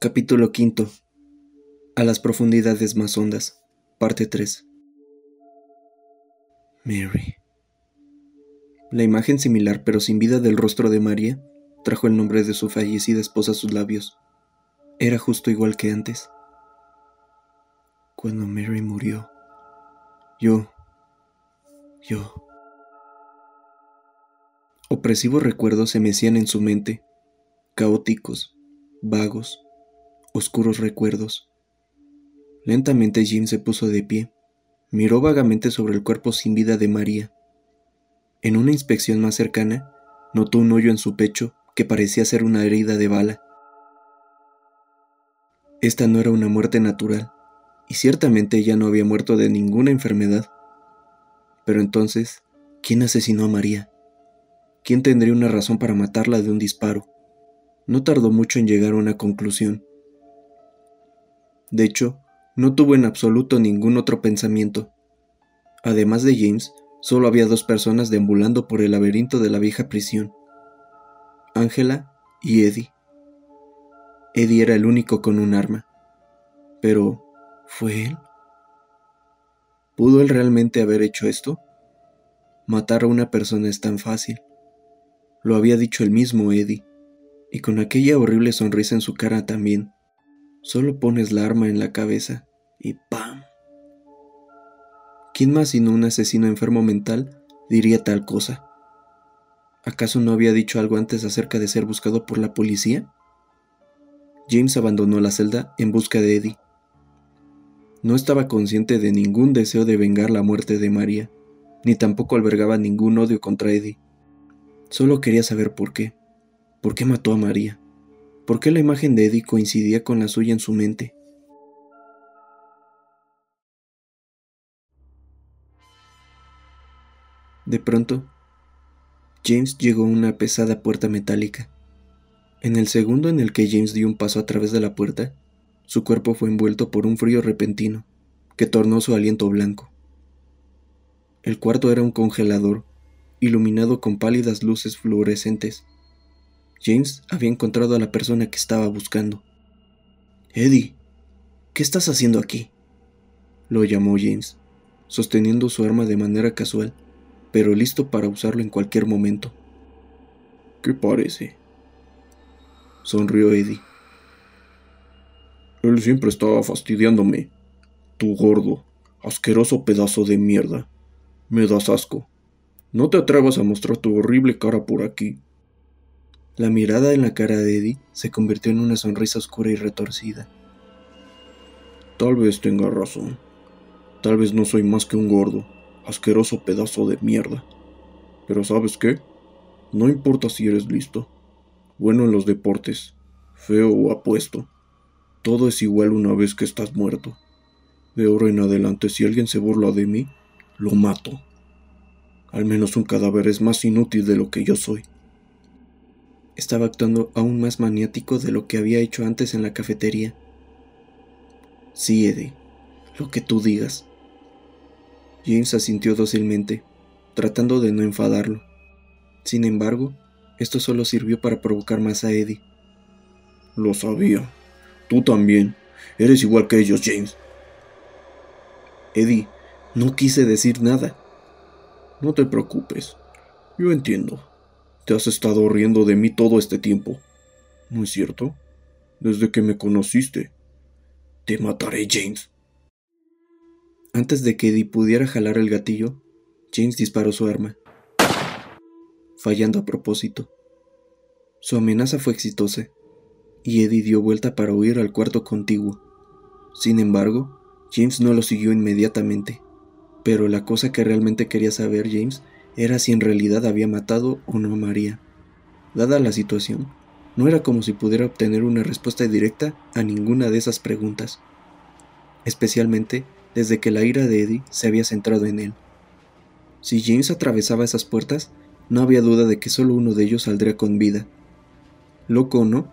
Capítulo V. A las profundidades más hondas. Parte 3. Mary. La imagen similar pero sin vida del rostro de María trajo el nombre de su fallecida esposa a sus labios. Era justo igual que antes. Cuando Mary murió, yo, yo. Opresivos recuerdos se mecían en su mente, caóticos, vagos, oscuros recuerdos. Lentamente Jim se puso de pie, miró vagamente sobre el cuerpo sin vida de María. En una inspección más cercana, notó un hoyo en su pecho que parecía ser una herida de bala. Esta no era una muerte natural, y ciertamente ella no había muerto de ninguna enfermedad. Pero entonces, ¿quién asesinó a María? ¿Quién tendría una razón para matarla de un disparo? No tardó mucho en llegar a una conclusión. De hecho, no tuvo en absoluto ningún otro pensamiento. Además de James, solo había dos personas deambulando por el laberinto de la vieja prisión. Ángela y Eddie. Eddie era el único con un arma. Pero, ¿fue él? ¿Pudo él realmente haber hecho esto? Matar a una persona es tan fácil. Lo había dicho el mismo Eddie, y con aquella horrible sonrisa en su cara también. Solo pones la arma en la cabeza y ¡pam! ¿Quién más sino un asesino enfermo mental diría tal cosa? ¿Acaso no había dicho algo antes acerca de ser buscado por la policía? James abandonó la celda en busca de Eddie. No estaba consciente de ningún deseo de vengar la muerte de María, ni tampoco albergaba ningún odio contra Eddie. Solo quería saber por qué. ¿Por qué mató a María? ¿Por qué la imagen de Eddie coincidía con la suya en su mente? De pronto, James llegó a una pesada puerta metálica. En el segundo en el que James dio un paso a través de la puerta, su cuerpo fue envuelto por un frío repentino que tornó su aliento blanco. El cuarto era un congelador, iluminado con pálidas luces fluorescentes James había encontrado a la persona que estaba buscando. Eddie, ¿qué estás haciendo aquí? Lo llamó James, sosteniendo su arma de manera casual, pero listo para usarlo en cualquier momento. ¿Qué parece? Sonrió Eddie. Él siempre estaba fastidiándome. Tu gordo, asqueroso pedazo de mierda. Me das asco. No te atrevas a mostrar tu horrible cara por aquí. La mirada en la cara de Eddie se convirtió en una sonrisa oscura y retorcida. Tal vez tenga razón. Tal vez no soy más que un gordo, asqueroso pedazo de mierda. Pero ¿sabes qué? No importa si eres listo, bueno en los deportes, feo o apuesto. Todo es igual una vez que estás muerto. De ahora en adelante, si alguien se burla de mí, lo mato. Al menos un cadáver es más inútil de lo que yo soy estaba actuando aún más maniático de lo que había hecho antes en la cafetería. Sí, Eddie, lo que tú digas. James asintió dócilmente, tratando de no enfadarlo. Sin embargo, esto solo sirvió para provocar más a Eddie. Lo sabía. Tú también. Eres igual que ellos, James. Eddie, no quise decir nada. No te preocupes. Yo entiendo. Te has estado riendo de mí todo este tiempo. ¿No es cierto? Desde que me conociste. Te mataré, James. Antes de que Eddie pudiera jalar el gatillo, James disparó su arma, fallando a propósito. Su amenaza fue exitosa, y Eddie dio vuelta para huir al cuarto contiguo. Sin embargo, James no lo siguió inmediatamente. Pero la cosa que realmente quería saber James era si en realidad había matado o no a María. Dada la situación, no era como si pudiera obtener una respuesta directa a ninguna de esas preguntas, especialmente desde que la ira de Eddie se había centrado en él. Si James atravesaba esas puertas, no había duda de que solo uno de ellos saldría con vida. Loco o no,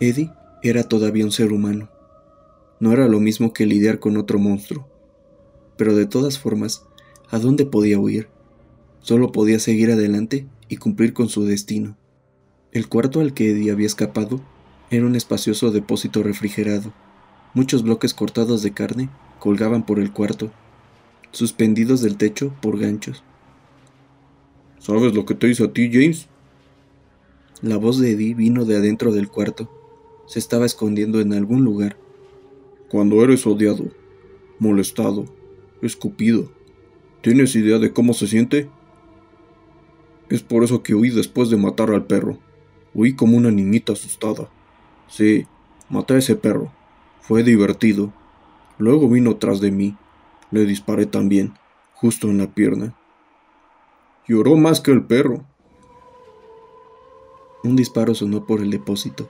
Eddie era todavía un ser humano. No era lo mismo que lidiar con otro monstruo. Pero de todas formas, ¿a dónde podía huir? Solo podía seguir adelante y cumplir con su destino. El cuarto al que Eddie había escapado Era un espacioso depósito refrigerado. Muchos bloques cortados de carne colgaban por el cuarto, suspendidos del techo por ganchos. ¿Sabes lo que te hizo a ti, James? La voz de Eddie vino de adentro del cuarto. Se estaba escondiendo en algún lugar. Cuando eres odiado, molestado, escupido, ¿tienes idea de cómo se siente? Es por eso que huí después de matar al perro. Huí como una niñita asustada. Sí, maté a ese perro. Fue divertido. Luego vino tras de mí. Le disparé también, justo en la pierna. Lloró más que el perro. Un disparo sonó por el depósito,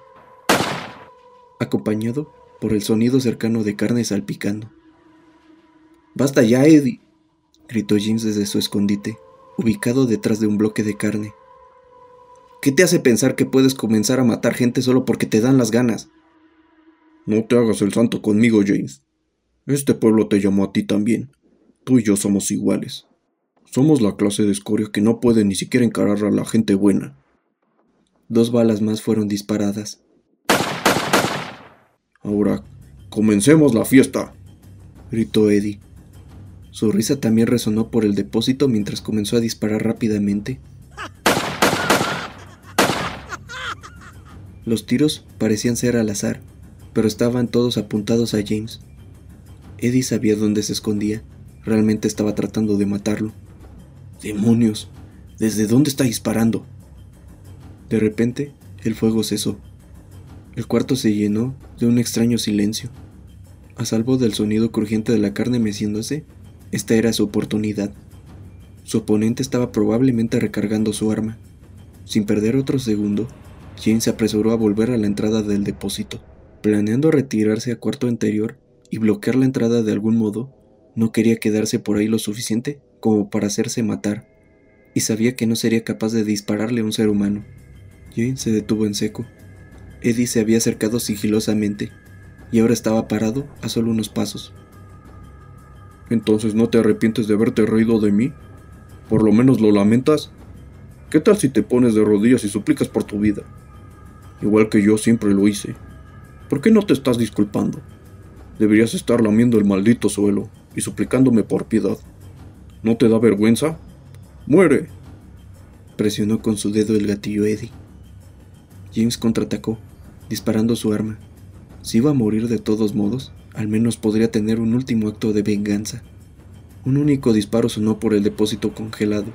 acompañado por el sonido cercano de carne salpicando. Basta ya, Eddie, gritó James desde su escondite, ubicado detrás de un bloque de carne. ¿Qué te hace pensar que puedes comenzar a matar gente solo porque te dan las ganas? No te hagas el santo conmigo, James. Este pueblo te llamó a ti también. Tú y yo somos iguales. Somos la clase de escoria que no puede ni siquiera encarar a la gente buena. Dos balas más fueron disparadas. Ahora, comencemos la fiesta, gritó Eddie. Su risa también resonó por el depósito mientras comenzó a disparar rápidamente. Los tiros parecían ser al azar, pero estaban todos apuntados a James. Eddie sabía dónde se escondía. Realmente estaba tratando de matarlo. ¡Demonios! ¿Desde dónde está disparando? De repente, el fuego cesó. El cuarto se llenó de un extraño silencio. A salvo del sonido crujiente de la carne meciéndose, esta era su oportunidad. Su oponente estaba probablemente recargando su arma. Sin perder otro segundo, Jane se apresuró a volver a la entrada del depósito. Planeando retirarse a cuarto anterior y bloquear la entrada de algún modo, no quería quedarse por ahí lo suficiente como para hacerse matar, y sabía que no sería capaz de dispararle a un ser humano. Jane se detuvo en seco. Eddie se había acercado sigilosamente, y ahora estaba parado a solo unos pasos. ¿Entonces no te arrepientes de haberte reído de mí? ¿Por lo menos lo lamentas? ¿Qué tal si te pones de rodillas y suplicas por tu vida? Igual que yo siempre lo hice. ¿Por qué no te estás disculpando? Deberías estar lamiendo el maldito suelo y suplicándome por piedad. ¿No te da vergüenza? ¡Muere! Presionó con su dedo el gatillo Eddie. James contraatacó, disparando su arma. Si iba a morir de todos modos, al menos podría tener un último acto de venganza. Un único disparo sonó por el depósito congelado.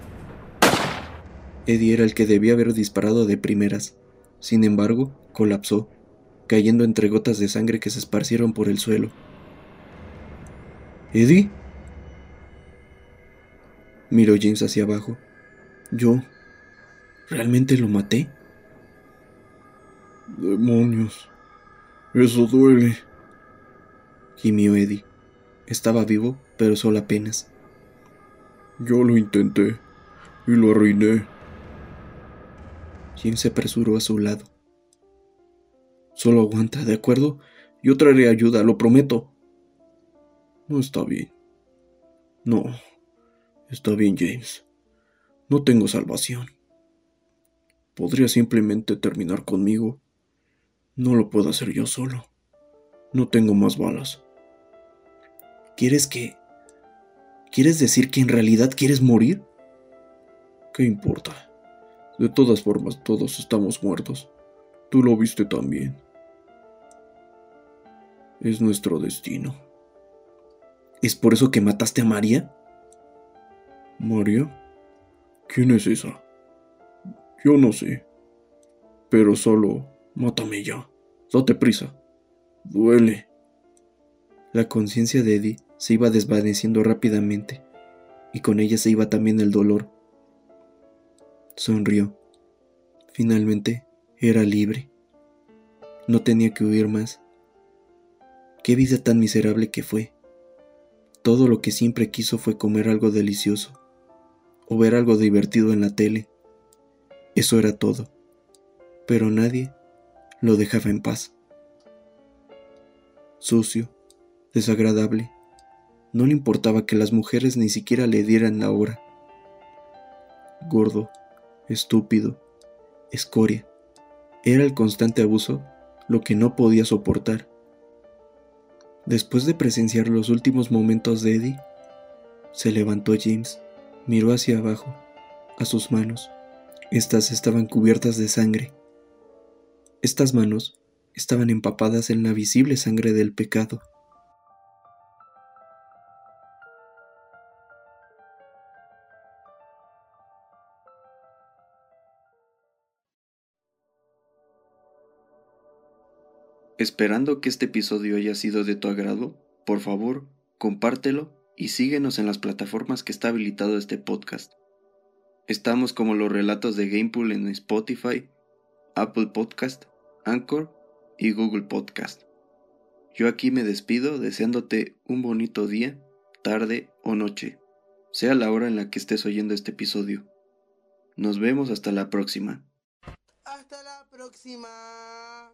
Eddie era el que debía haber disparado de primeras. Sin embargo, colapsó, cayendo entre gotas de sangre que se esparcieron por el suelo. ¿Eddie? Miró James hacia abajo. ¿Yo realmente lo maté? Demonios. Eso duele. Gimió Eddie. Estaba vivo, pero solo apenas. Yo lo intenté y lo arruiné. Jim se apresuró a su lado. Solo aguanta, ¿de acuerdo? Yo traeré ayuda, lo prometo. No está bien. No, está bien, James. No tengo salvación. Podría simplemente terminar conmigo. No lo puedo hacer yo solo. No tengo más balas. ¿Quieres que... ¿Quieres decir que en realidad quieres morir? ¿Qué importa? De todas formas, todos estamos muertos. Tú lo viste también. Es nuestro destino. ¿Es por eso que mataste a María? ¿María? ¿Quién es esa? Yo no sé. Pero solo mátame ya. Date prisa. Duele. La conciencia de Eddie se iba desvaneciendo rápidamente, y con ella se iba también el dolor. Sonrió. Finalmente era libre. No tenía que huir más. Qué vida tan miserable que fue. Todo lo que siempre quiso fue comer algo delicioso o ver algo divertido en la tele. Eso era todo. Pero nadie lo dejaba en paz. Sucio, desagradable, no le importaba que las mujeres ni siquiera le dieran la hora. Gordo, estúpido, escoria. Era el constante abuso lo que no podía soportar. Después de presenciar los últimos momentos de Eddie, se levantó James, miró hacia abajo, a sus manos. Estas estaban cubiertas de sangre. Estas manos estaban empapadas en la visible sangre del pecado. Esperando que este episodio haya sido de tu agrado, por favor, compártelo y síguenos en las plataformas que está habilitado este podcast. Estamos como los relatos de Gamepool en Spotify, Apple Podcast, Anchor y Google Podcast. Yo aquí me despido deseándote un bonito día, tarde o noche, sea la hora en la que estés oyendo este episodio. Nos vemos hasta la próxima próxima.